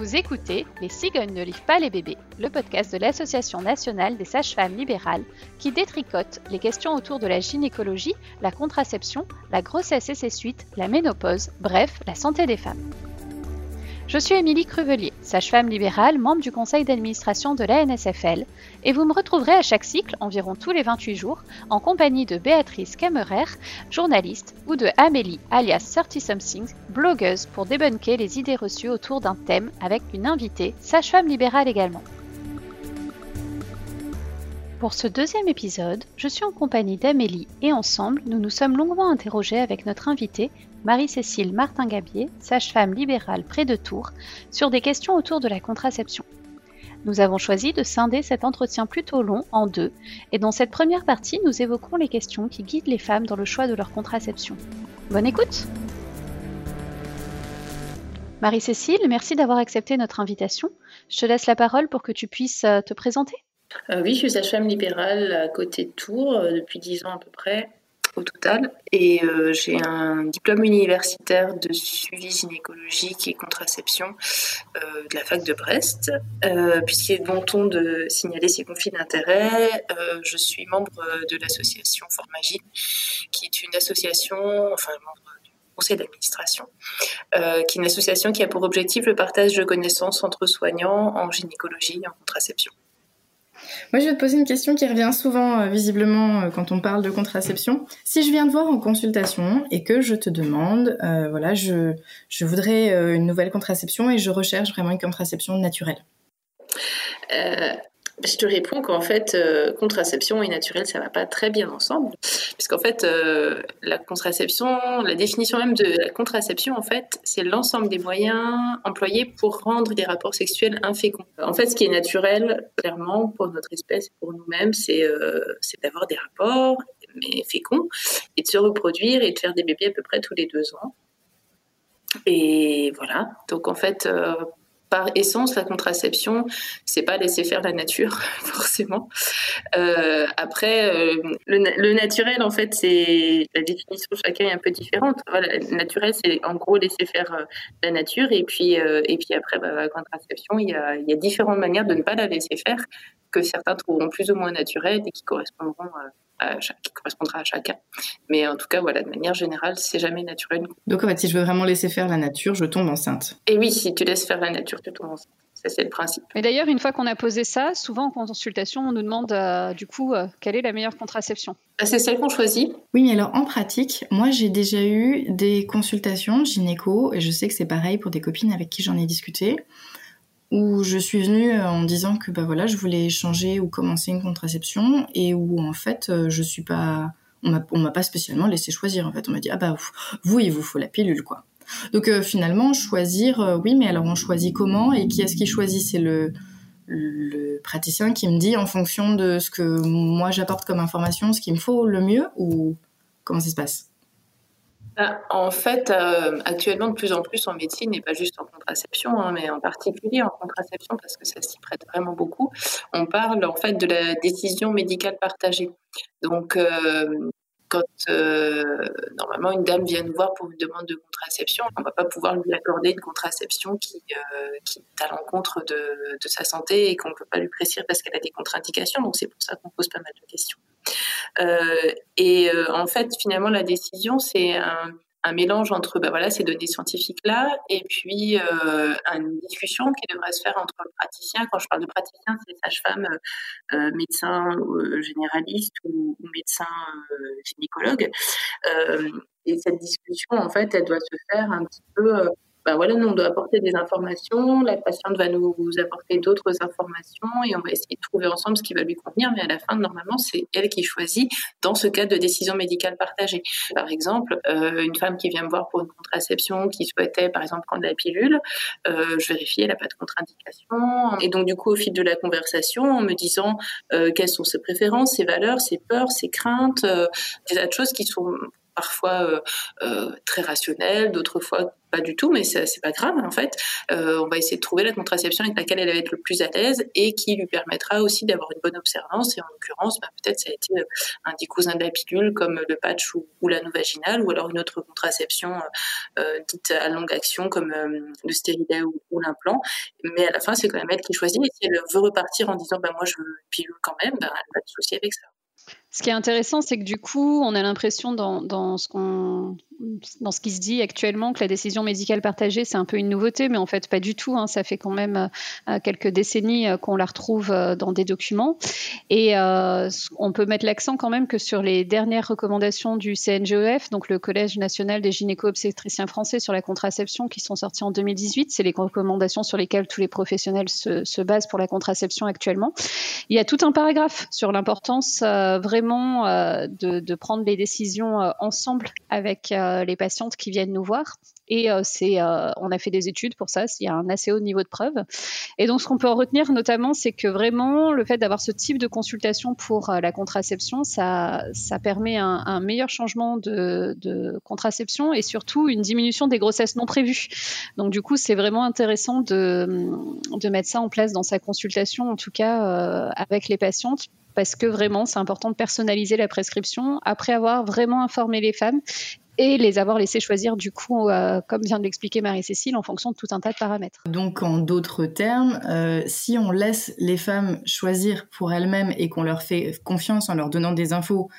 Vous écoutez Les cigognes ne livrent pas les bébés, le podcast de l'Association nationale des sages-femmes libérales qui détricote les questions autour de la gynécologie, la contraception, la grossesse et ses suites, la ménopause, bref, la santé des femmes. Je suis Émilie Cruvelier, sage-femme libérale, membre du conseil d'administration de la NSFL, et vous me retrouverez à chaque cycle, environ tous les 28 jours, en compagnie de Béatrice Kammerer, journaliste, ou de Amélie, alias 30 Something, blogueuse, pour débunker les idées reçues autour d'un thème avec une invitée, sage-femme libérale également. Pour ce deuxième épisode, je suis en compagnie d'Amélie et ensemble, nous nous sommes longuement interrogés avec notre invitée, Marie-Cécile Martin-Gabier, sage-femme libérale près de Tours, sur des questions autour de la contraception. Nous avons choisi de scinder cet entretien plutôt long en deux, et dans cette première partie, nous évoquerons les questions qui guident les femmes dans le choix de leur contraception. Bonne écoute Marie-Cécile, merci d'avoir accepté notre invitation. Je te laisse la parole pour que tu puisses euh, te présenter. Euh, oui, je suis sage-femme libérale à côté de Tours euh, depuis 10 ans à peu près au total. Et euh, j'ai un diplôme universitaire de suivi gynécologique et contraception de la fac de Brest. Puisqu'il est bon ton de signaler ces conflits d'intérêts, je suis membre de l'association Formagine, qui est une association, enfin membre du conseil d'administration, qui est une association qui a pour objectif le partage de connaissances entre soignants en gynécologie et en contraception. Moi, je vais te poser une question qui revient souvent, euh, visiblement, euh, quand on parle de contraception. Si je viens te voir en consultation et que je te demande, euh, voilà, je, je voudrais une nouvelle contraception et je recherche vraiment une contraception naturelle. Je te réponds qu'en fait, euh, contraception et naturel, ça va pas très bien ensemble, puisqu'en fait, euh, la contraception, la définition même de la contraception, en fait, c'est l'ensemble des moyens employés pour rendre les rapports sexuels inféconds. En fait, ce qui est naturel, clairement, pour notre espèce, pour nous-mêmes, c'est euh, d'avoir des rapports, mais féconds, et de se reproduire et de faire des bébés à peu près tous les deux ans. Et voilà. Donc en fait, par essence, la contraception, c'est pas laisser faire la nature, forcément. Euh, après, euh, le, naturel, en fait, c'est la définition chacun est un peu différente. Le naturel, c'est en gros laisser faire euh, la nature, et puis et puis après, bah, la contraception, il y, a, y a différentes manières de ne pas la laisser faire que certains trouveront plus ou moins naturelles et qui correspondront qui correspondra à chacun. Mais en tout cas, voilà, de manière générale, c'est jamais naturel. Donc en fait, si je veux vraiment laisser faire la nature, je tombe enceinte. Et oui, si tu laisses faire la nature, tu tombes enceinte. Ça, c'est le principe. Mais d'ailleurs, une fois qu'on a posé ça, souvent en consultation, on nous demande euh, du coup euh, quelle est la meilleure contraception? Ah, c'est celle qu'on choisit. Oui, mais alors en pratique, moi j'ai déjà eu des consultations gynéco et je sais que c'est pareil pour des copines avec qui j'en ai discuté où je suis venue euh, en disant que bah voilà, je voulais changer ou commencer une contraception et où en fait euh, je suis pas on m'a pas spécialement laissé choisir en fait, on m'a dit ah bah vous il vous faut la pilule quoi. Donc euh, finalement choisir oui, mais alors on choisit comment et qui est-ce qui choisit? C'est le le praticien qui me dit en fonction de ce que moi j'apporte comme information, ce qu'il me faut le mieux ou comment ça se passe? En fait, euh, actuellement, de plus en plus en médecine, et pas juste en contraception, hein, mais en particulier en contraception, parce que ça s'y prête vraiment beaucoup, on parle en fait de la décision médicale partagée. Donc, euh, quand euh, normalement une dame vient nous voir pour une demande de contraception, on ne va pas pouvoir lui accorder une contraception qui, qui est à l'encontre de, de, sa santé et qu'on ne peut pas lui prescrire parce qu'elle a des contre-indications. Donc c'est pour ça qu'on pose pas mal de questions. Euh, et euh, en fait, finalement, la décision, c'est un, mélange entre bah voilà, ces données scientifiques-là et puis euh, une discussion qui devrait se faire entre le praticien. Quand je parle de praticien, c'est sage-femme, euh, médecin généraliste ou, ou médecin gynécologue. et cette discussion, en fait, elle doit se faire un petit peu voilà, nous, on doit apporter des informations, la patiente va nous apporter d'autres informations et on va essayer de trouver ensemble ce qui va lui convenir. Mais à la fin, normalement, c'est elle qui choisit dans ce cas de décision médicale partagée. Par exemple, euh, une femme qui vient me voir pour une contraception, qui souhaitait, par exemple, prendre la pilule, euh, je vérifie, elle n'a pas de contre-indication. Et donc, du coup, au fil de la conversation, en me disant euh, quelles sont ses préférences, ses valeurs, ses peurs, ses craintes, des tas de choses qui sont parfois très rationnelles, d'autres fois pas du tout, mais c'est pas grave en fait. on va essayer de trouver la contraception avec laquelle elle va être le plus à l'aise et qui lui permettra aussi d'avoir une bonne observance. Et en l'occurrence, bah, peut-être ça a été un des cousins de la pilule comme le patch ou, l'anneau vaginal, ou alors une autre contraception dite à longue action comme le stérilet ou, l'implant. Mais à la fin, c'est quand même elle qui choisit. Et si elle veut repartir en disant bah, moi je veux pilule quand même, bah, elle pas de souci avec ça. Ce qui est intéressant, c'est que du coup, on a l'impression dans, ce dans ce qui se dit actuellement que la décision médicale partagée, c'est un peu une nouveauté, mais en fait, pas du tout. Hein. Ça fait quand même euh, quelques décennies euh, qu'on la retrouve euh, dans des documents. Et on peut mettre l'accent quand même que sur les dernières recommandations du CNGEF, donc le Collège national des gynéco-obstétriciens français sur la contraception, qui sont sorties en 2018. C'est les recommandations sur lesquelles tous les professionnels se, se, basent pour la contraception actuellement. Il y a tout un paragraphe sur l'importance vraiment de, de, prendre les décisions ensemble avec euh, les patientes qui viennent nous voir. Et euh, c'est, euh, on a fait des études pour ça, il y a un assez haut niveau de preuve. Et donc, ce qu'on peut en retenir notamment, c'est que vraiment, le fait d'avoir ce type de consultation pour la contraception, ça, ça permet un, meilleur changement de, contraception et surtout une diminution des grossesses non prévues. Donc, du coup, c'est vraiment intéressant de, de mettre ça en place dans sa consultation, en tout cas avec les patientes, parce que vraiment, c'est important de personnaliser la prescription après avoir vraiment informé les femmes et les avoir laissés choisir du coup, euh, comme vient de l'expliquer Marie-Cécile, en fonction de tout un tas de paramètres. Donc en d'autres termes, euh, si on laisse les femmes choisir pour elles-mêmes et qu'on leur fait confiance en leur donnant des infos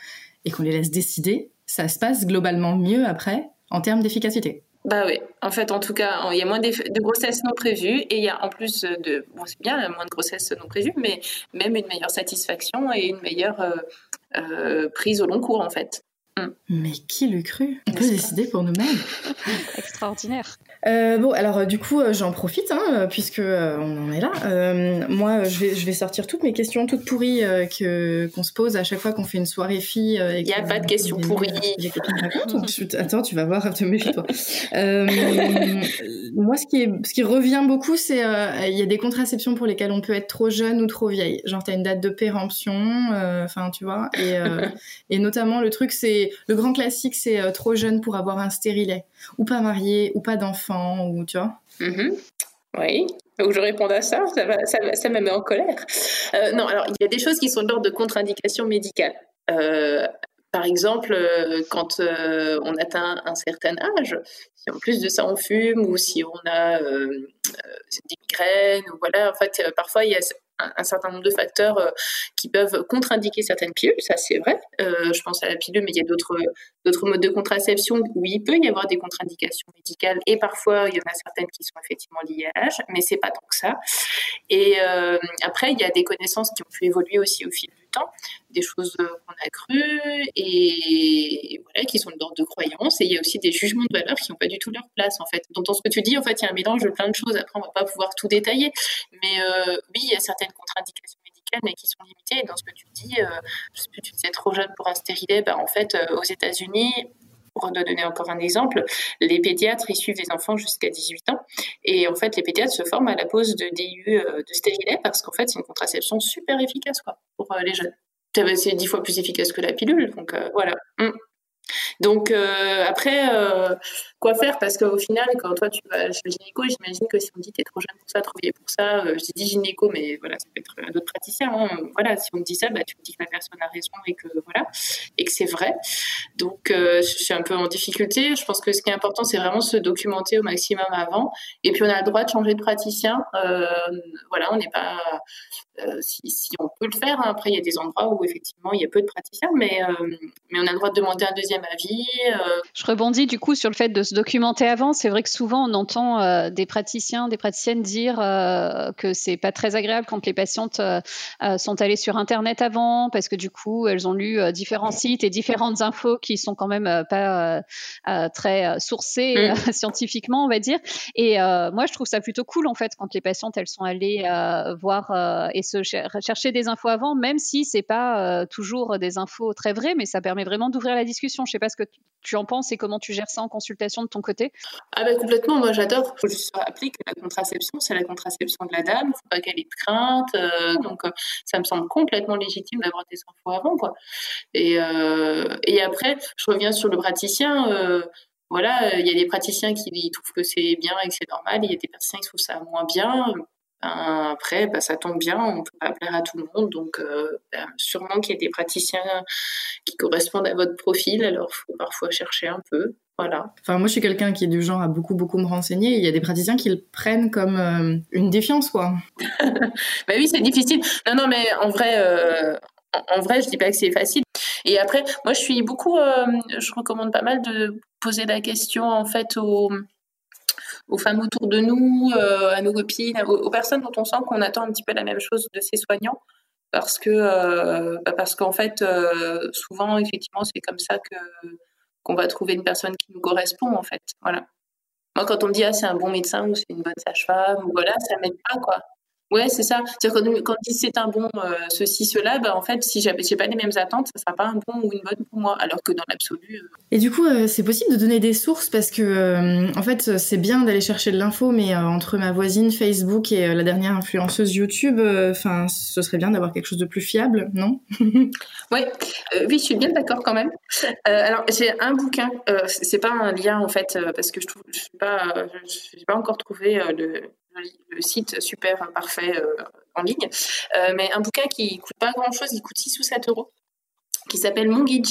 et qu'on les laisse décider, ça se passe globalement mieux après en termes d'efficacité. Bah oui, en fait, en tout cas, il y a moins de grossesses non prévues et il y a en plus de, bon, c'est bien, moins de grossesses non prévues, mais même une meilleure satisfaction et une meilleure euh, prise au long cours, en fait. Mm. Mais qui l'eût cru? On peut décider pour nous-mêmes. Extraordinaire. Euh, bon, alors euh, du coup, euh, j'en profite, hein, puisque on en est là. moi, je vais, je vais sortir toutes mes questions toutes pourries que qu'on se pose à chaque fois qu'on fait une soirée fille. Il n'y a pas de questions pourries. Attends, tu vas voir, te méfie-toi. moi, ce qui, est, ce qui revient beaucoup, c'est il y a des contraceptions pour lesquelles on peut être trop jeune ou trop vieille. Genre, t'as une date de péremption, enfin, tu vois. Et, et notamment, le truc, c'est le grand classique, c'est trop jeune pour avoir un stérilet, ou pas marié, ou pas d'enfant ou tu vois. Mm-hmm. Oui. Donc je réponds à ça, ça, me met en colère. Euh, non, alors il y a des choses qui sont de l'ordre de contre-indication médicale. Euh, par exemple, euh, quand on atteint un certain âge, si en plus de ça on fume ou si on a des migraines, ou voilà, en fait, parfois il y a un, certain nombre de facteurs euh, qui peuvent contre-indiquer certaines pilules, ça c'est vrai. Euh, je pense à la pilule, mais il y a d'autres modes de contraception où il peut y avoir des contre-indications médicales et parfois il y en a certaines qui sont effectivement liées à l'âge, mais c'est pas tant que ça. Et euh, après, il y a des connaissances qui ont pu évoluer aussi au fil temps, des choses qu'on a crues et voilà, qui sont d'ordre de croyance. Et il y a aussi des jugements de valeur qui n'ont pas du tout leur place en fait. Dans ce que tu dis, en fait, il y a un mélange de plein de choses. Après, on va pas pouvoir tout détailler, mais oui, il y a certaines contre-indications médicales, mais qui sont limitées. Et dans ce que tu dis, euh, je sais plus, tu disais trop jeune pour un stérilet, bah, en fait, euh, aux États-Unis, pour donner encore un exemple, les pédiatres, ils suivent les enfants jusqu'à 18 ans. Et en fait, les pédiatres se forment à la pose de DIU euh, de stérilet parce qu'en fait, c'est une contraception super efficace quoi, pour les jeunes. C'est dix fois plus efficace que la pilule. Donc voilà. Mm. Donc euh, après, euh, quoi faire? Parce qu'au final, quand toi tu vas chez le gynéco, j'imagine que si on dit t'es trop jeune pour ça, trop vieille pour ça, euh, je dis gynéco, mais voilà, ça peut être d'autres praticiens. Hein. Voilà, si on me dit ça, bah, tu me dis que la personne a raison et que voilà, et que c'est vrai. Donc je suis un peu en difficulté. Je pense que ce qui est important, c'est vraiment se documenter au maximum avant. Et puis on a le droit de changer de praticien. voilà, on n'est pas si, si, on peut le faire. Hein. Après, il y a des endroits où effectivement il y a peu de praticiens, mais, mais on a le droit de demander un deuxième avis. Euh. Je rebondis du coup sur le fait de se documenter avant. C'est vrai que souvent on entend euh, des praticiens, des praticiennes dire euh, que c'est pas très agréable quand les patientes sont allées sur Internet avant parce que du coup elles ont lu différents sites et différentes infos qui sont quand même pas très sourcées mm. scientifiquement, on va dire. Et moi je trouve ça plutôt cool en fait quand les patientes elles sont allées voir et se chercher des infos avant, même si c'est pas toujours des infos très vraies, mais ça permet vraiment d'ouvrir la discussion. Je sais pas ce que tu en penses et comment tu gères ça en consultation de ton côté. Ah ben complètement, moi j'adore. Il faut juste rappeler que la contraception, c'est la contraception de la dame, faut pas qu'elle ait de crainte. donc ça me semble complètement légitime d'avoir des infos avant, quoi. Et, et après, je reviens sur le praticien voilà, il y a des praticiens qui trouvent que c'est bien et que c'est normal, il y a des praticiens qui trouvent ça moins bien. Ben, après, ben, ça tombe bien, on ne peut pas plaire à tout le monde, donc euh, ben, sûrement qu'il y a des praticiens qui correspondent à votre profil, alors il faut parfois chercher un peu. Voilà. Enfin, moi, je suis quelqu'un qui est du genre à beaucoup, beaucoup me renseigner. Il y a des praticiens qui le prennent comme euh, une défiance, quoi. bah oui, c'est difficile. Non, non, mais en vrai, euh, en vrai, je dis pas que c'est facile. Et après, moi, je suis beaucoup, euh, je recommande pas mal de poser la question en fait aux, aux femmes autour de nous, euh, à nos copines, aux, personnes dont on sent qu'on attend un petit peu la même chose de ces soignants, parce que euh, bah, parce qu'en fait, souvent, effectivement, c'est comme ça que qu'on va trouver une personne qui nous correspond en fait. Voilà. Moi, quand on me dit ah c'est un bon médecin ou c'est une bonne sage-femme ou voilà, ça m'aide pas quoi. Ouais, c'est ça. Quand, quand on dit c'est un bon euh, ceci, cela, bah, en fait, si j'avais pas les mêmes attentes, ça sera pas un bon ou une bonne pour moi. Alors que dans l'absolu. Euh, Et du coup, euh, c'est possible de donner des sources parce que, en fait, c'est bien d'aller chercher de l'info, mais entre ma voisine Facebook et la dernière influenceuse YouTube, enfin, ce serait bien d'avoir quelque chose de plus fiable, non? Ouais, oui, je suis bien d'accord quand même. alors, j'ai un bouquin. c'est pas un lien en fait, parce que je trouve, je suis pas, j'ai pas encore trouvé le le site super parfait euh, en ligne. Euh, mais un bouquin qui coûte pas grand chose, il coûte 6 ou 7 euros, qui s'appelle Mon guide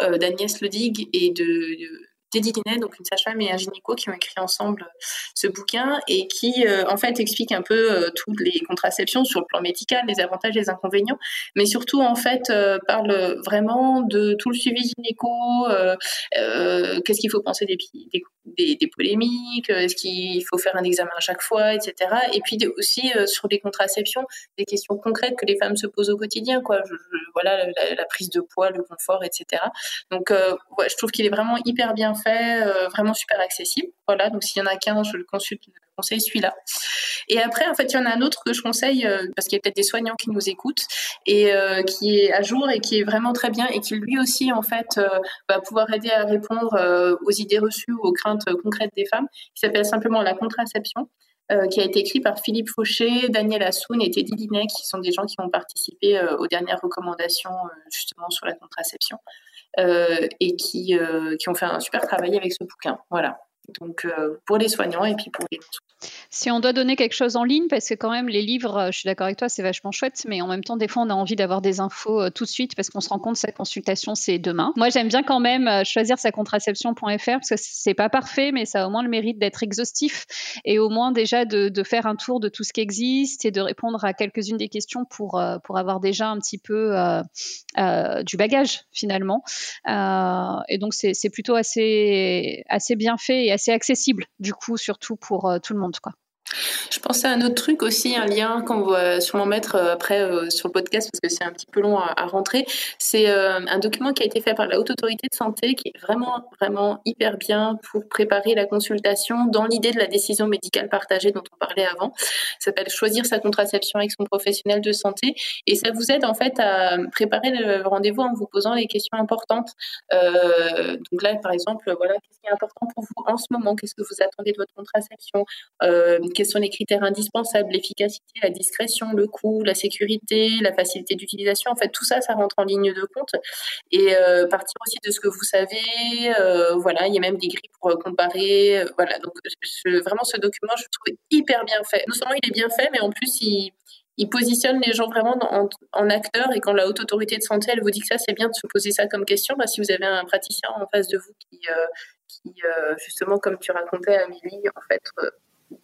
euh, d'Agnès Ledig et de Teddy donc une sage-femme et un gynéco qui ont écrit ensemble euh, ce bouquin et qui euh, en fait explique un peu euh, toutes les contraceptions sur le plan médical, les avantages, les inconvénients, mais surtout en fait parle vraiment de tout le suivi gynéco, qu'est-ce qu'il faut penser des, polémiques, est-ce qu'il faut faire un examen à chaque fois, etc. Et puis aussi sur les contraceptions, des questions concrètes que les femmes se posent au quotidien, quoi. voilà la, prise de poids, le confort, etc. Donc ouais, je trouve qu'il est vraiment hyper bien fait, euh, vraiment super accessible. Voilà, donc s'il y en a qu'un, je le conseille celui-là. Et après, en fait, il y en a un autre que je conseille euh, parce qu'il y a peut-être des soignants qui nous écoutent et euh, qui est à jour et qui est vraiment très bien et qui lui aussi, en fait, va pouvoir aider à répondre aux idées reçues ou aux craintes concrètes des femmes. qui s'appelle simplement La contraception. qui a été écrit par Philippe Fauché, Daniel Assoun et Teddy Linet, qui sont des gens qui ont participé aux dernières recommandations justement sur la contraception. Euh, et qui, euh, qui ont fait un super travail avec ce bouquin. Voilà. Donc euh, pour les soignants et puis pour les si on doit donner quelque chose en ligne, parce que quand même les livres, euh, je suis d'accord avec toi, c'est vachement chouette, mais en même temps, des fois, on a envie d'avoir des infos euh, tout de suite parce qu'on se rend compte que cette consultation, c'est demain. Moi, j'aime bien quand même choisir sa contraception.fr parce que c'est pas parfait, mais ça a au moins le mérite d'être exhaustif et au moins déjà de, faire un tour de tout ce qui existe et de répondre à quelques-unes des questions pour, pour avoir déjà un petit peu du bagage finalement. et donc, c'est plutôt assez, assez bien fait et assez accessible, du coup, surtout pour tout le monde. Quoi. Je pensais à un autre truc aussi, un lien qu'on va sûrement mettre euh, après euh, sur le podcast parce que c'est un petit peu long à, rentrer. C'est euh, un document qui a été fait par la Haute Autorité de Santé qui est vraiment, vraiment hyper bien pour préparer la consultation dans l'idée de la décision médicale partagée dont on parlait avant. Ça s'appelle Choisir sa contraception avec son professionnel de santé et ça vous aide en fait à préparer le rendez-vous en vous posant les questions importantes. donc là, par exemple, voilà, qu'est-ce qui est important pour vous en ce moment? Qu'est-ce que vous attendez de votre contraception? Quels sont les critères indispensables, l'efficacité, la discrétion, le coût, la sécurité, la facilité d'utilisation. En fait, tout ça, ça rentre en ligne de compte. Et euh, partir aussi de ce que vous savez. Euh, voilà, il y a même des grilles pour euh, comparer. voilà, donc vraiment, ce document, je trouve hyper bien fait. Non seulement il est bien fait, mais en plus, il, positionne les gens vraiment en, acteurs et quand la haute autorité de santé elle vous dit que ça c'est bien de se poser ça comme question bah, si vous avez un praticien en face de vous qui, justement comme tu racontais Amélie en fait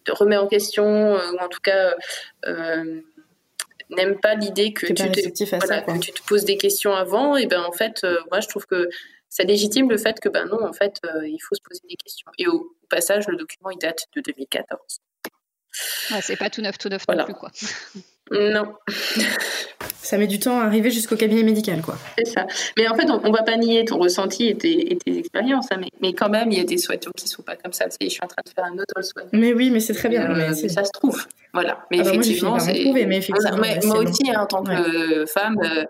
remet en question, euh, ou en tout cas euh, n'aime pas l'idée que, tu te, tu te poses des questions avant, et ben en fait, euh, moi je trouve que ça légitime le fait que ben non, en fait, il faut se poser des questions. Et au, passage, le document il date de 2014. Ouais, c'est pas tout neuf, tout neuf non plus quoi. Non. ça met du temps à arriver jusqu'au cabinet médical, quoi. C'est ça. Mais en fait, on, ne va pas nier ton ressenti et tes, expériences, hein, mais, quand même, il y a des soignants qui sont pas comme ça. Tu sais, je suis en train de faire un autre soin. Mais oui, mais c'est très bien. Euh, mais ça se trouve. Voilà. Mais ah bah effectivement, c'est. Moi, aussi, hein, en tant que femme. Euh,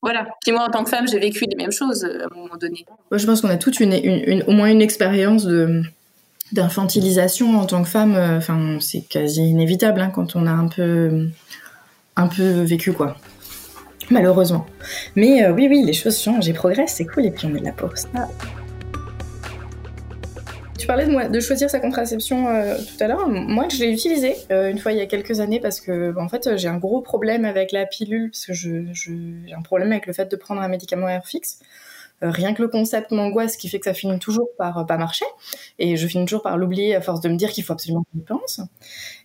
voilà. Puis moi, en tant que femme, j'ai vécu les mêmes choses euh, à un moment donné. Moi, je pense qu'on a toute une, une, au moins une expérience de d'infantilisation en tant que femme. Enfin, c'est quasi inévitable hein, quand on a un peu un peu vécu, quoi. Malheureusement. Mais euh, oui, oui, les choses changent et progressent, c'est cool, et puis on est là pour ça. Tu parlais de, moi, de choisir sa contraception euh, tout à l'heure. Moi, je l'ai utilisé euh, une fois il y a quelques années parce que, en fait, j'ai un gros problème avec la pilule parce que j'ai je, un problème avec le fait de prendre un médicament air fixe. Rien que le concept m'angoisse, qui fait que ça finit toujours par pas marcher. Et je finis toujours par l'oublier à force de me dire qu'il faut absolument que je pense.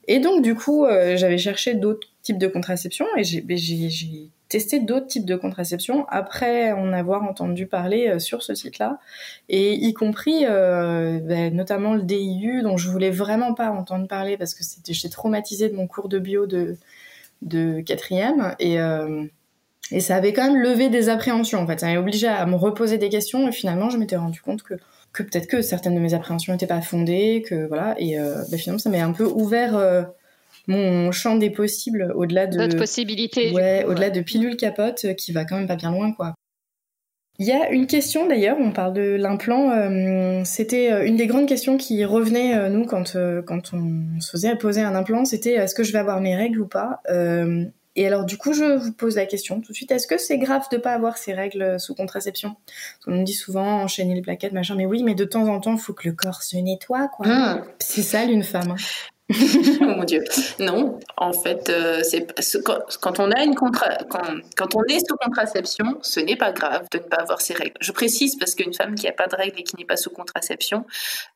Et donc, du coup, j'avais cherché d'autres types de contraception et ben, j'ai testé d'autres types de contraception après en avoir entendu parler euh, sur ce site-là et y compris euh, ben, notamment le DIU dont je voulais vraiment pas entendre parler parce que j'étais traumatisée de mon cours de bio de quatrième et euh, et ça avait quand même levé des appréhensions en fait ça m'avait obligé à me reposer des questions et finalement je m'étais rendu compte que que peut-être que certaines de mes appréhensions n'étaient pas fondées que voilà et ben, finalement ça m'est un peu ouvert mon champ des possibles au-delà de d'autres possibilités. Ouais, au-delà de pilule capote euh, qui va quand même pas bien loin quoi. Il y a une question d'ailleurs, on parle de l'implant, euh, c'était euh, une des grandes questions qui revenait nous quand quand on se faisait poser un implant, c'était est-ce que je vais avoir mes règles ou pas et alors, du coup, je vous pose la question tout de suite. Est-ce que c'est grave de pas avoir ces règles sous contraception? On nous dit souvent enchaîner les plaquettes, machin. Mais oui, mais de temps en temps, il faut que le corps se nettoie, quoi. Ah. C'est ça, une femme. Hein. oh mon Dieu. Non, en fait, euh, c'est quand, on a une quand, on est sous contraception, ce n'est pas grave de ne pas avoir ses règles. Je précise parce qu'une femme qui n'a pas de règles et qui n'est pas sous contraception,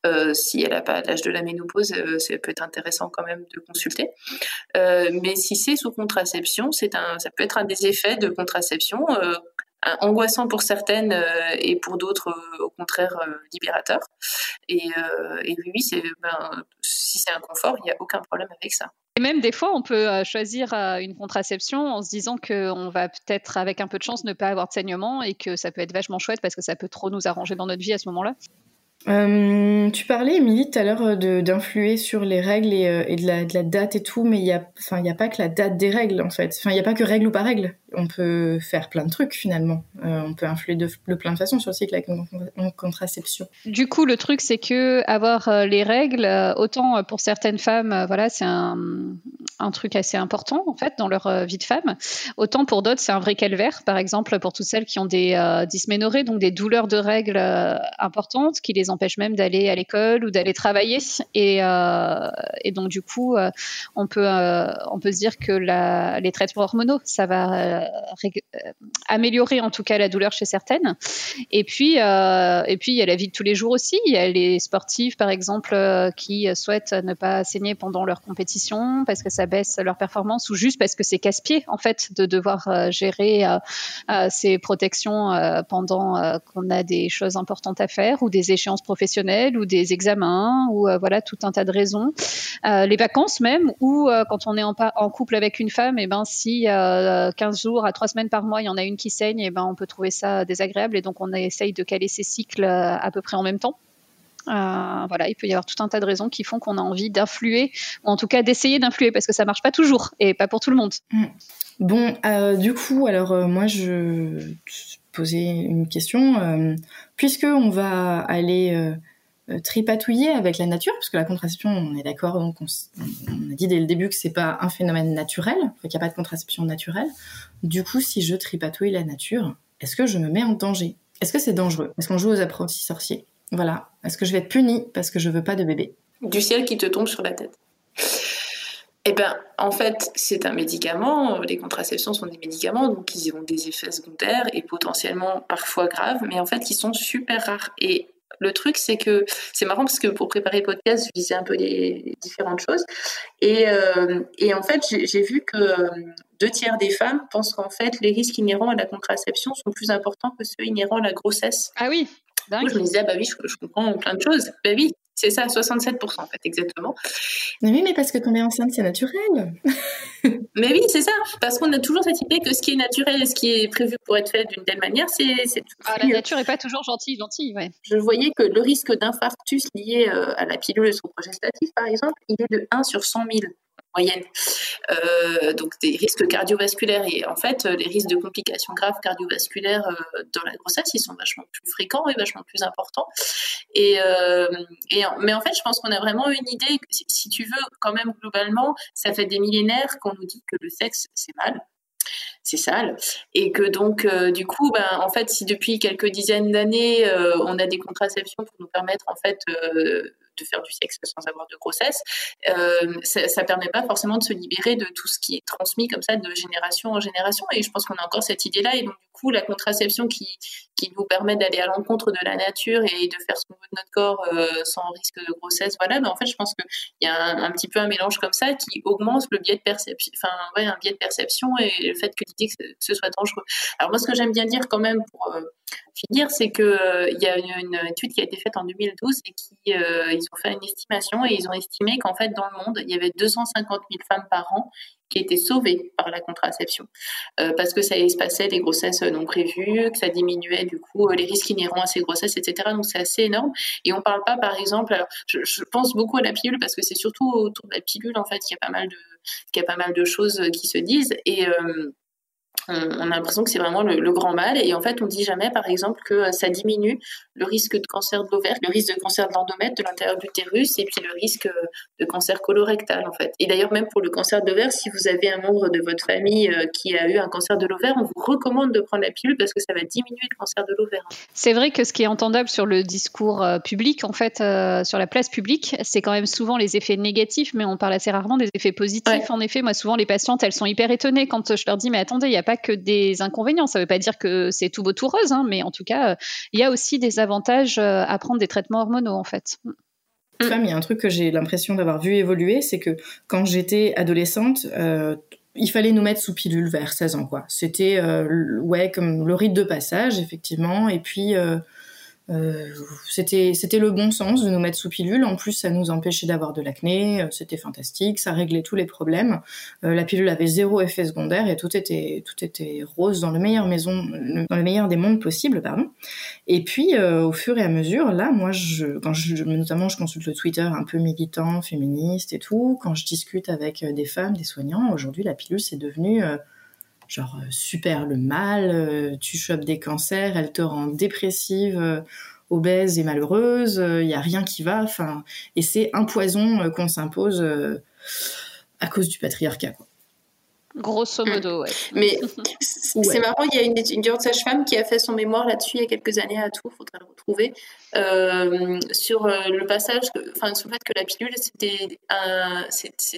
euh, si elle n'a pas l'âge de la ménopause, euh, ça peut être intéressant quand même de consulter. mais si c'est sous contraception, c'est un, ça peut être un des effets de contraception angoissant pour certaines euh, et pour d'autres euh, au contraire euh, libérateur. Et, et oui, c'est ben, si c'est un confort, il n'y a aucun problème avec ça. Et même des fois, on peut choisir une contraception en se disant qu'on va peut-être, avec un peu de chance, ne pas avoir de saignement et que ça peut être vachement chouette parce que ça peut trop nous arranger dans notre vie à ce moment-là. Euh, tu parlais, Émilie, tout à l'heure euh, d'influer sur les règles et, euh, et de, la, de, la, date et tout, mais il n'y a, enfin, a pas que la date des règles, en fait. Enfin, il n'y a pas que règle ou pas règle. On peut faire plein de trucs, finalement. Euh, on peut influer de, plein de façons sur le cycle avec une, contraception. Du coup, le truc, c'est que avoir les règles, autant pour certaines femmes, voilà, c'est un, truc assez important, en fait, dans leur vie de femme, autant pour d'autres, c'est un vrai calvaire. Par exemple, pour toutes celles qui ont des dysménorrhées, donc des douleurs de règles importantes, qui les empêche même d'aller à l'école ou d'aller travailler. Et, euh, donc du coup, euh, on peut euh, se dire que les traitements hormonaux, ça va améliorer en tout cas la douleur chez certaines. Et puis et puis il y a la vie de tous les jours aussi. Il y a les sportifs par exemple qui souhaitent ne pas saigner pendant leur compétition parce que ça baisse leur performance ou juste parce que c'est casse-pied en fait de devoir gérer ces protections pendant qu'on a des choses importantes à faire ou des échéances professionnelles ou des examens ou euh, voilà tout un tas de raisons. Euh, les vacances même ou euh, quand on est en, en, couple avec une femme, et eh ben si 15 jours à 3 semaines par mois il y en a une qui saigne, et ben on peut trouver ça désagréable et donc on essaye de caler ces cycles à peu près en même temps. voilà, il peut y avoir tout un tas de raisons qui font qu'on a envie d'influer, ou en tout cas d'essayer d'influer, parce que ça marche pas toujours et pas pour tout le monde. Mm. Bon, du coup, alors moi je poser une question. Euh, puisque on va aller euh, euh, tripatouiller avec la nature, parce que la contraception, on est d'accord, on, a dit dès le début que c'est pas un phénomène naturel, qu'il n'y a pas de contraception naturelle. Du coup, si je tripatouille la nature, est-ce que je me mets en danger? Est-ce que c'est dangereux? Est-ce qu'on joue aux apprentis sorciers? Voilà. Est-ce que je vais être punie parce que je veux pas de bébé? Du ciel qui te tombe sur la tête. Eh bien, en fait, c'est un médicament. Les contraceptions sont des médicaments, donc ils ont des effets secondaires et potentiellement parfois graves, mais en fait, qui sont super rares. Et le truc, c'est que c'est marrant parce que pour préparer le podcast, je lisais un peu les, différentes choses. Et, euh, et en fait, j'ai vu que euh, deux tiers des femmes pensent qu'en fait, les risques inhérents à la contraception sont plus importants que ceux inhérents à la grossesse. Ah oui, je me disais, ah bah oui, je, je comprends plein de choses. Bah oui, C'est ça, 67% en fait, exactement. Mais oui, mais parce que tomber enceinte, c'est naturel. mais oui, c'est ça, parce qu'on a toujours cette idée que ce qui est naturel et ce qui est prévu pour être fait d'une telle manière, c'est. Ah, la nature n'est pas toujours gentille, gentille, ouais. Je voyais que le risque d'infarctus lié euh, à la pilule progestative, par exemple, il est de 1 sur 100 000 moyenne. Euh, donc des risques cardiovasculaires et en fait les risques de complications graves cardiovasculaires euh, dans la grossesse ils sont vachement plus fréquents et vachement plus importants. Euh, et mais en fait je pense qu'on a vraiment une idée si tu veux quand même globalement ça fait des millénaires qu'on nous dit que le sexe c'est mal c'est sale. Et que donc, du coup, ben, en fait, si depuis quelques dizaines d'années, on a des contraceptions pour nous permettre, en fait, de faire du sexe sans avoir de grossesse, euh, ça, ne permet pas forcément de se libérer de tout ce qui est transmis comme ça de génération en génération. Et je pense qu'on a encore cette idée-là. Et donc, du coup, la contraception qui, qui nous permet d'aller à l'encontre de la nature et de faire ce qu'on veut de notre corps euh, sans risque de grossesse, voilà. Mais en fait, je pense qu'il y a un, petit peu un mélange comme ça qui augmente le biais de perception, enfin, ouais, un biais de perception et le fait que l'idée que ce soit dangereux. Alors, moi, ce que j'aime bien dire quand même pour euh, finir, c'est qu'il il y a une, étude qui a été faite en 2012 et qui, ils ont fait une estimation et ils ont estimé qu'en fait, dans le monde, il y avait 250 000 femmes par an qui étaient sauvées par la contraception euh, parce que ça espaçait les grossesses non prévues, que ça diminuait du coup les risques inhérents à ces grossesses, etc. Donc c'est assez énorme. Et on parle pas, par exemple, je, pense beaucoup à la pilule parce que c'est surtout autour de la pilule en fait qu'il y a pas mal de qu'il y a pas mal de choses qui se disent et euh, on, a l'impression que c'est vraiment le, grand mal. Et en fait, on dit jamais, par exemple, que ça diminue le risque de cancer de l'ovaire, le risque de cancer de l'endomètre, de l'intérieur de l'utérus, et puis le risque de cancer colorectal, en fait. Et d'ailleurs, même pour le cancer de l'ovaire, si vous avez un membre de votre famille euh, qui a eu un cancer de l'ovaire, on vous recommande de prendre la pilule parce que ça va diminuer le cancer de l'ovaire. C'est vrai que ce qui est entendable sur le discours euh, public, en fait, euh, sur la place publique, c'est quand même souvent les effets négatifs, mais on parle assez rarement des effets positifs. En effet, moi, souvent, les patientes, elles sont hyper étonnées quand je leur dis, mais attendez, il n'y a pas que des inconvénients. Ça ne veut pas dire que c'est tout beau tout rose, hein, mais en tout cas, il y a aussi des avantages euh, à prendre des traitements hormonaux, en fait. Femme, il y a un truc que j'ai l'impression d'avoir vu évoluer, c'est que quand j'étais adolescente, euh, il fallait nous mettre sous pilule vers 16 ans, quoi. C'était, euh, ouais, comme le rite de passage, effectivement, et puis euh, c'était c'était le bon sens de nous mettre sous pilule. En plus, ça nous empêchait d'avoir de l'acné. Euh, c'était fantastique. Ça réglait tous les problèmes. Euh, la pilule avait zéro effet secondaire et tout était tout était rose dans le meilleur maison, dans le meilleur des mondes possibles, pardon. Et puis, au fur et à mesure, là, moi, je, quand je, notamment, je consulte le Twitter un peu militant, féministe et tout. Quand je discute avec des femmes, des soignants, aujourd'hui, la pilule, c'est devenu genre euh, super le mal, euh, tu chopes des cancers, elle te rend dépressive, euh, obèse et malheureuse, il a rien qui va, enfin, et c'est un poison qu'on s'impose à cause du patriarcat. Quoi. Grosso modo, mm. ouais. Mais c'est marrant, il y a une étudiante sage-femme qui a fait son mémoire là-dessus il y a quelques années à Tours, il faudrait le retrouver, euh, sur euh, le passage, enfin sur le fait que la pilule, c'était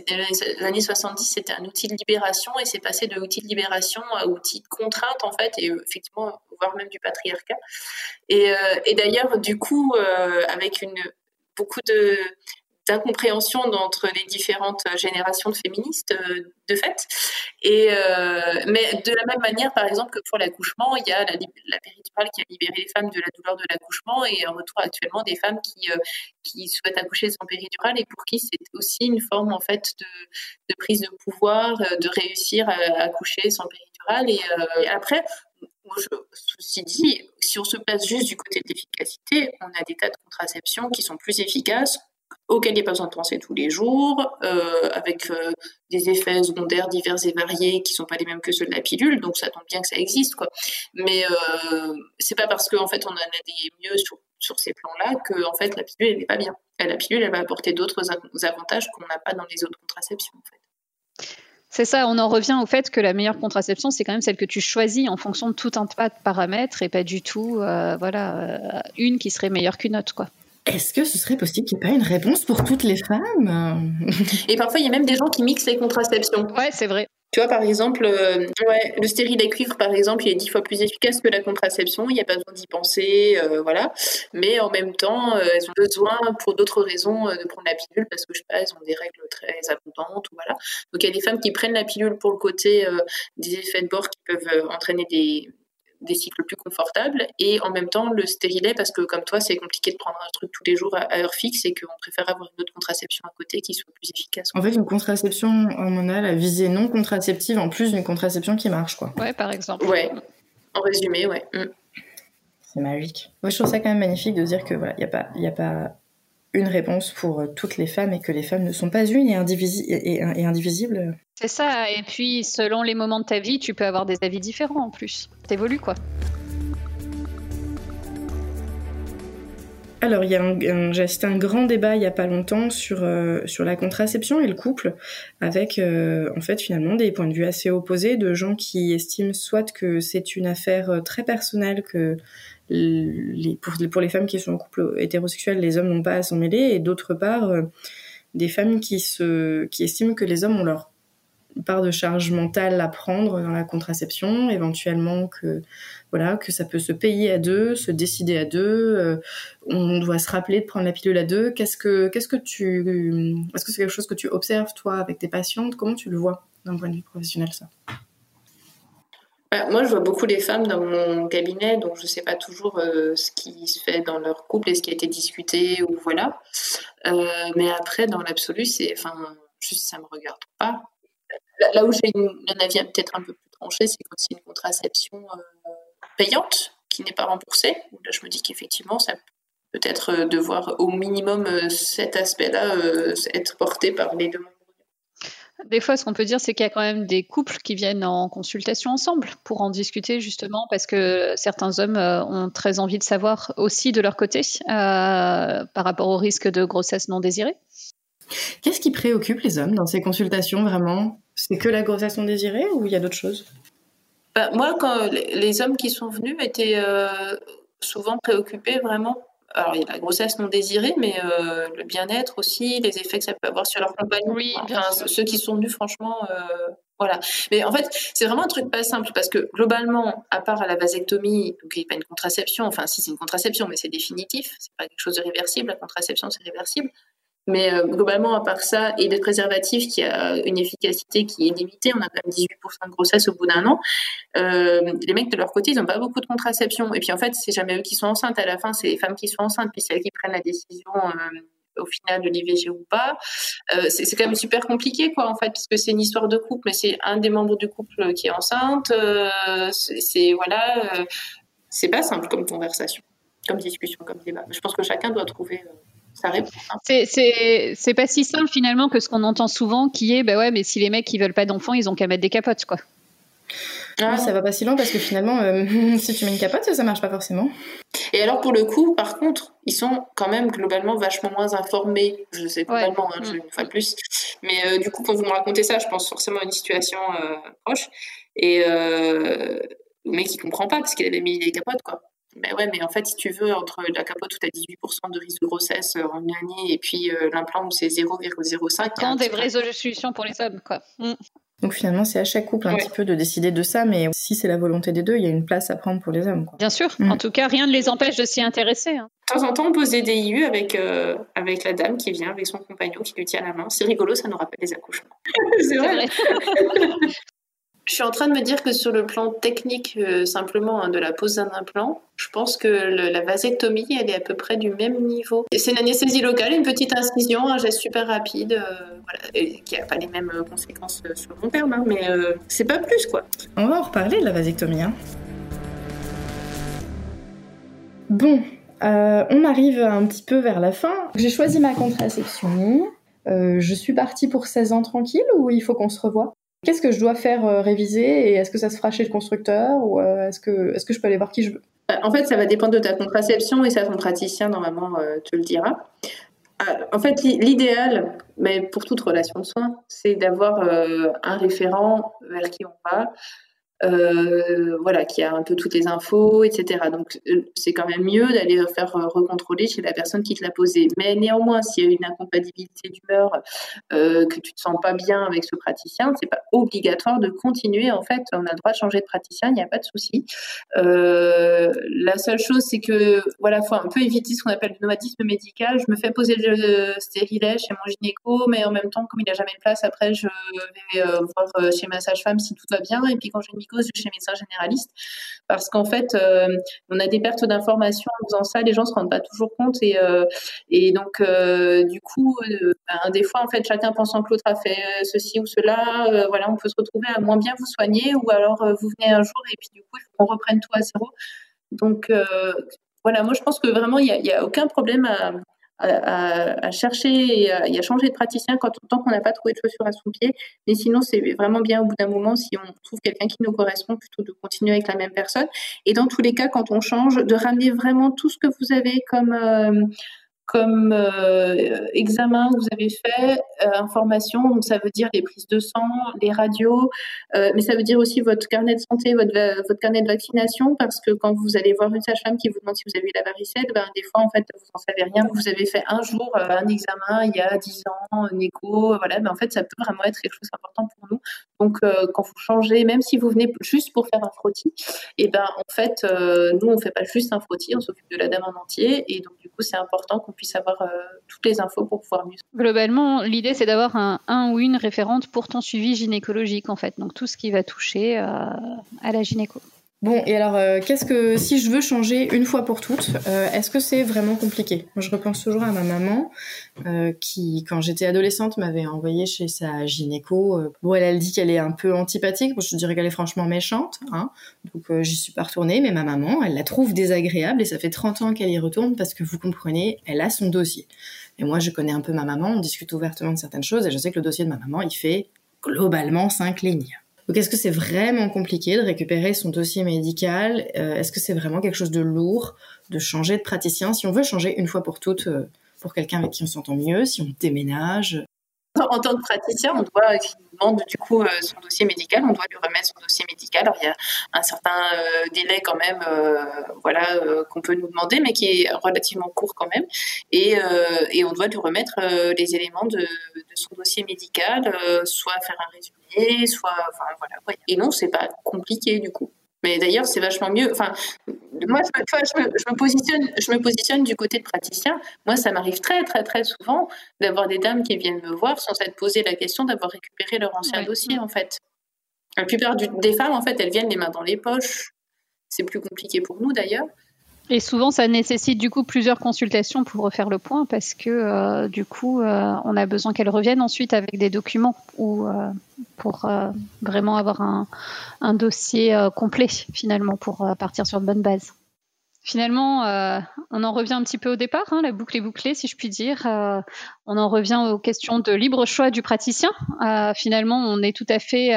les années 70, c'était un outil de libération et c'est passé de outil de libération à outil de contrainte en fait, et effectivement, voire même du patriarcat. Et, euh, et d'ailleurs, du coup, avec une beaucoup de d'incompréhension entre les différentes générations de féministes euh, de fait. Et euh, mais de la même manière, par exemple, que pour l'accouchement, il y a la, péridurale qui a libéré les femmes de la douleur de l'accouchement et en retour actuellement des femmes qui euh, qui souhaitent accoucher sans péridurale et pour qui c'est aussi une forme en fait de, prise de pouvoir, de réussir à, accoucher sans péridurale. Et, après, ceci dit, si on se place juste du côté de l'efficacité, on a des tas de contraception qui sont plus efficaces auquel il n'y a pas besoin de penser tous les jours, euh, avec euh, des effets secondaires divers et variés qui sont pas les mêmes que ceux de la pilule, donc ça tombe bien que ça existe. Mais euh, c'est pas parce qu'en fait on en a des mieux sur, sur ces plans-là que en fait la pilule n'est pas bien. la pilule elle va apporter d'autres avantages qu'on n'a pas dans les autres contraceptions. C'est ça, on en revient au fait que la meilleure contraception, c'est quand même celle que tu choisis en fonction de tout un tas de paramètres et pas du tout, voilà, une qui serait meilleure qu'une autre, quoi. Est-ce que ce serait possible qu'il n'y ait pas une réponse pour toutes les femmes? Et parfois, il y a même des gens qui mixent les contraceptions. Ouais, c'est vrai. Tu vois, par exemple, euh, ouais, le stérilet cuivre, par exemple, il est dix fois plus efficace que la contraception. Il n'y a pas besoin d'y penser, euh, voilà. Mais en même temps, euh, elles ont besoin, pour d'autres raisons, de prendre la pilule parce que je sais pas, elles ont des règles très abondantes, voilà. Donc il y a des femmes qui prennent la pilule pour le côté des effets de bord qui peuvent entraîner des des cycles plus confortables et en même temps le stérilet parce que comme toi c'est compliqué de prendre un truc tous les jours à, heure fixe et qu'on préfère avoir une autre contraception à côté qui soit plus efficace. En fait une contraception hormonale à visée non contraceptive en plus d'une contraception qui marche quoi. Ouais par exemple. Ouais. En résumé ouais. Mm. C'est magique. Moi je trouve ça quand même magnifique de dire que voilà il y a pas il y a pas une réponse pour euh, toutes les femmes et que les femmes ne sont pas une et, et, indivisibles. C'est ça, et puis selon les moments de ta vie, tu peux avoir des avis différents en plus. T'évolues quoi. Alors, il y a un, à un grand débat il n'y a pas longtemps sur, euh, sur la contraception et le couple, avec euh, en fait finalement des points de vue assez opposés de gens qui estiment soit que c'est une affaire très personnelle, que pour, les femmes qui sont en couple hétérosexuel, les hommes n'ont pas à s'en mêler, et d'autre part, euh, des femmes qui, se, qui estiment que les hommes ont leur part de charge mentale à prendre dans la contraception, éventuellement que voilà que ça peut se payer à deux, se décider à deux, euh, on doit se rappeler de prendre la pilule à deux. Qu'est-ce que qu'est-ce que tu est-ce que c'est quelque chose que tu observes toi avec tes patientes? Comment tu le vois d'un point de vue professionnel ça? Bah, moi, je vois beaucoup les femmes dans mon cabinet, donc je ne sais pas toujours euh, ce qui se fait dans leur couple et ce qui a été discuté ou voilà. Euh, mais après, dans l'absolu, c'est, enfin, juste ça me regarde pas. Là, où j'ai un avis peut-être un peu plus tranché, c'est quand c'est une contraception euh, payante qui n'est pas remboursée. Là, je me dis qu'effectivement, ça peut être de voir au minimum cet aspect-là être porté par les demandes des fois, ce qu'on peut dire, c'est qu'il y a quand même des couples qui viennent en consultation ensemble pour en discuter justement parce que certains hommes euh, ont très envie de savoir aussi de leur côté euh, par rapport au risque de grossesse non désirée. Qu'est-ce qui préoccupe les hommes dans ces consultations vraiment? C'est que la grossesse non désirée ou il y a d'autres choses? Bah, Moi, quand les hommes qui sont venus étaient euh, souvent préoccupés vraiment alors il y a la grossesse non désirée, mais euh, le bien-être aussi, les effets que ça peut avoir sur leur compagnon. Oui, ceux qui sont venus, franchement, euh, voilà. Mais en fait, c'est vraiment un truc pas simple parce que globalement, à part à la vasectomie, donc il n'y a pas une contraception, enfin si c'est une contraception, mais c'est définitif, c'est pas quelque chose de réversible. La contraception, c'est réversible. Mais euh, globalement, à part ça, et le préservatif qui a une efficacité qui est limitée, on a quand même 18% de grossesse au bout d'un an, euh, les mecs de leur côté, ils n'ont pas beaucoup de contraception. Et puis en fait, c'est jamais eux qui sont enceintes. À la fin, c'est les femmes qui sont enceintes, puis c'est elles qui prennent la décision euh, au final de l'IVG ou pas. c'est quand même super compliqué, quoi, en fait, puisque c'est une histoire de couple, mais c'est un des membres du couple qui est enceinte. c'est voilà, c'est pas simple comme conversation, comme discussion, comme débat. Je pense que chacun doit trouver. C'est pas si simple finalement que ce qu'on entend souvent qui est bah ouais, mais si les mecs ils veulent pas d'enfants, ils ont qu'à mettre des capotes quoi. Ah, ça va pas si loin parce que finalement, euh, si tu mets une capote, ça, marche pas forcément. Et alors pour le coup, par contre, ils sont quand même globalement vachement moins informés. Je sais globalement, hein, mm. une fois de plus. Mais euh, du coup, quand vous me racontez ça, je pense forcément à une situation euh, proche. Et le mec, il comprend pas parce qu'il avait mis les capotes, quoi. Mais ouais, mais en fait, si tu veux, entre la capote où tu as 18% de risque de grossesse euh, en une année et puis euh, l'implant où c'est 0,05. Quand des vraies solutions pour les hommes, quoi. Mm. Donc finalement, c'est à chaque couple un petit peu de décider de ça, mais si c'est la volonté des deux, il y a une place à prendre pour les hommes. Bien sûr, mm. en tout cas, rien ne les empêche de s'y intéresser. Hein. De temps en temps, on pose des DIU avec, euh, avec la dame qui vient avec son compagnon qui lui tient la main. C'est rigolo, ça nous rappelle les accouchements. c'est vrai. Je suis en train de me dire que sur le plan technique, euh, simplement hein, de la pose d'un implant, je pense que la vasectomie, elle est à peu près du même niveau. C'est une anesthésie locale, une petite incision, un geste super rapide, euh, qui n'a pas les mêmes conséquences euh, sur le long terme, hein, mais c'est pas plus quoi. On va en reparler de la vasectomie. Hein. Bon, on arrive un petit peu vers la fin. J'ai choisi ma contraception. je suis partie pour 16 ans tranquille ou il faut qu'on se revoie? Qu'est-ce que je dois faire euh, réviser et est-ce que ça se fera chez le constructeur ou euh, est-ce que, est que je peux aller voir qui je veux? Bah, En fait, ça va dépendre de ta contraception et ça, ton praticien, normalement, euh, te le dira. en fait, l'idéal, mais pour toute relation de soins, c'est d'avoir un référent vers qui on va, euh, voilà, qui a un peu toutes les infos, etc. Donc euh, c'est quand même mieux d'aller faire euh, recontrôler chez la personne qui te l'a posé. Mais néanmoins, s'il y a une incompatibilité d'humeur, que tu te sens pas bien avec ce praticien, c'est pas obligatoire de continuer. En fait, on a le droit de changer de praticien, il n'y a pas de souci. la seule chose, c'est que voilà, faut un peu éviter ce qu'on appelle le nomadisme médical. Je me fais poser le stérilet chez mon gynéco, mais en même temps, comme il n'a jamais de place, après je vais voir chez ma sage-femme si tout va bien. Et puis quand j'ai une psychose chez médecin généraliste parce qu'en fait, on a des pertes d'informations en faisant ça, les gens se rendent pas toujours compte et, et donc du coup, ben, des fois en fait, chacun pensant que l'autre a fait ceci ou cela, voilà, on peut se retrouver à moins bien vous soigner ou alors vous venez un jour et puis du coup, il faut qu'on reprenne tout à zéro. Donc voilà, moi je pense que vraiment il n'y a, a, aucun problème à, à, chercher et à, changer de praticien quand, tant qu'on n'a pas trouvé de chaussures à son pied. Mais sinon, c'est vraiment bien au bout d'un moment, si on trouve quelqu'un qui nous correspond, plutôt de continuer avec la même personne. Et dans tous les cas, quand on change, de ramener vraiment tout ce que vous avez comme... Euh, comme euh, examen que vous avez fait, euh, information, donc ça veut dire les prises de sang, les radios, euh, mais ça veut dire aussi votre carnet de santé, votre, votre carnet de vaccination, parce que quand vous allez voir une sage-femme qui vous demande si vous avez eu la varicelle, ben, des fois, en fait, vous n'en savez rien. Vous avez fait un jour un examen il y a 10 ans, un écho, voilà, mais en fait, ça peut vraiment être quelque chose d'important pour nous. Donc, quand vous changez, même si vous venez juste pour faire un frottis, et ben, en fait, nous, on fait pas juste un frottis, on s'occupe de la dame en entier, et donc, du coup, c'est important qu'on puisse avoir euh, toutes les infos pour pouvoir mieux. Globalement, l'idée c'est d'avoir un, un, ou une référente pour ton suivi gynécologique en fait, donc tout ce qui va toucher euh, à la gynéco. Bon, et alors, euh, qu'est-ce que si je veux changer une fois pour toutes, euh, est-ce que c'est vraiment compliqué? Moi, je repense toujours à ma maman euh, qui, quand j'étais adolescente, m'avait envoyé chez sa gynéco. bon, elle, elle dit qu'elle est un peu antipathique. je dirais qu'elle est franchement méchante. Hein, donc, j'y suis pas retournée. Mais ma maman, elle la trouve désagréable et ça fait 30 ans qu'elle y retourne parce que vous comprenez, elle a son dossier. Et moi, je connais un peu ma maman. On discute ouvertement de certaines choses et je sais que le dossier de ma maman, il fait globalement cinq lignes. Donc est-ce que c'est vraiment compliqué de récupérer son dossier médical euh, Est-ce que c'est vraiment quelque chose de lourd de changer de praticien? Si on veut changer une fois pour toutes euh, pour quelqu'un avec qui on s'entend mieux, si on déménage en tant que praticien, on doit, nous demande du coup euh, son dossier médical, on doit lui remettre son dossier médical. Alors il y a un certain euh, délai quand même, euh, voilà, qu'on peut nous demander, mais qui est relativement court quand même. Et, on doit lui remettre les éléments de, de, son dossier médical, soit faire un résumé, soit, enfin voilà. Et non, c'est pas compliqué du coup. Mais d'ailleurs, c'est vachement mieux. Enfin, moi, je me, je, me, positionne, je me positionne du côté de praticien. Moi, ça m'arrive très, très, très souvent d'avoir des dames qui viennent me voir sans s'être posé la question d'avoir récupéré leur ancien dossier, en fait. La plupart des femmes, en fait, elles viennent les mains dans les poches. C'est plus compliqué pour nous, d'ailleurs. Et souvent, ça nécessite du coup plusieurs consultations pour refaire le point parce que euh, du coup, euh, on a besoin qu'elle revienne ensuite avec des documents ou euh, pour vraiment avoir un, dossier complet finalement pour partir sur de bonnes bases. Finalement, on en revient un petit peu au départ, hein, la boucle est bouclée, si je puis dire. On en revient aux questions de libre choix du praticien. finalement, on est tout à fait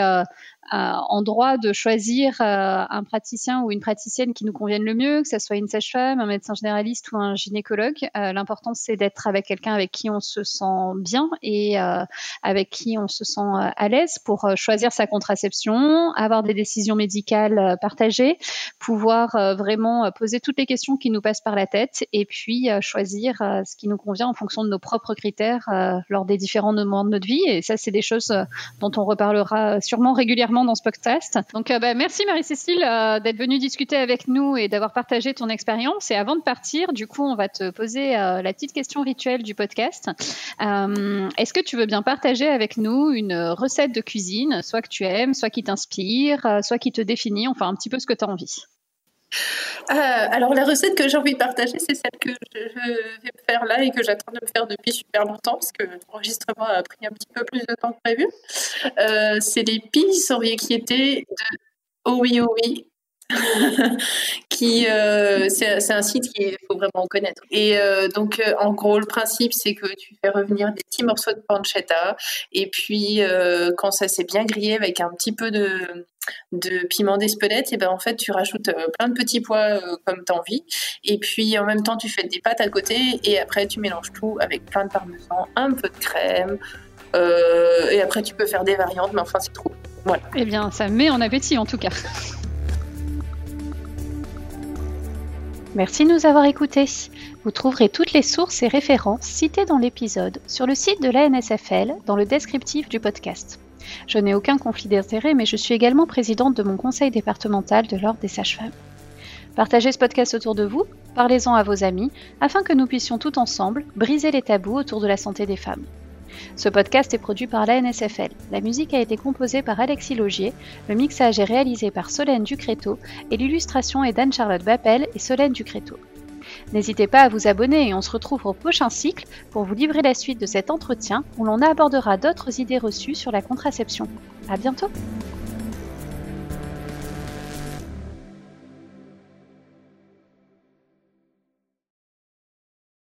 en droit de choisir euh, un praticien ou une praticienne qui nous convienne le mieux, que ce soit une sage-femme, un médecin généraliste ou un gynécologue. Euh, l'important, c'est d'être avec quelqu'un avec qui on se sent bien et euh, avec qui on se sent à l'aise pour choisir sa contraception, avoir des décisions médicales partagées, pouvoir vraiment poser toutes les questions qui nous passent par la tête et puis choisir ce qui nous convient en fonction de nos propres critères lors des différents moments de notre vie. Et ça, c'est des choses dont on reparlera sûrement régulièrement dans ce podcast. Donc, euh, bah, merci Marie-Cécile euh, d'être venue discuter avec nous et d'avoir partagé ton expérience. Et avant de partir, du coup, on va te poser euh, la petite question rituelle du podcast. Est-ce que tu veux bien partager avec nous une recette de cuisine, soit que tu aimes, soit qui t'inspire, soit qui te définit, enfin un petit peu ce que tu as envie? Alors la recette que j'ai envie de partager, c'est celle que je vais faire là et que j'attends de me faire depuis super longtemps parce que l'enregistrement a pris un petit peu plus de temps que prévu. c'est les pilles étaient de Oh oui, oui, qui euh, c'est un site qu'il faut vraiment connaître. Et euh, donc euh, en gros le principe c'est que tu fais revenir des petits morceaux de pancetta et puis quand ça s'est bien grillé avec un petit peu de de piment d'Espelette, et ben en fait tu rajoutes plein de petits pois comme tu envie et puis en même temps tu fais des pâtes à côté et après tu mélanges tout avec plein de parmesan, un peu de crème et après tu peux faire des variantes mais enfin c'est trop. Voilà. Eh bien ça met en appétit en tout cas. Merci de nous avoir écoutés. Vous trouverez toutes les sources et références citées dans l'épisode sur le site de l'ANSFL dans le descriptif du podcast. Je n'ai aucun conflit d'intérêt, mais je suis également présidente de mon conseil départemental de l'Ordre des sages-femmes. Partagez ce podcast autour de vous, parlez-en à vos amis, afin que nous puissions tout ensemble briser les tabous autour de la santé des femmes. Ce podcast est produit par l'ANSFL. La musique a été composée par Alexis Logier, le mixage est réalisé par Solène Ducréto et l'illustration est d'Anne-Charlotte Bappel et Solène Ducréto. N'hésitez pas à vous abonner et on se retrouve au prochain cycle pour vous livrer la suite de cet entretien où l'on abordera d'autres idées reçues sur la contraception. À bientôt!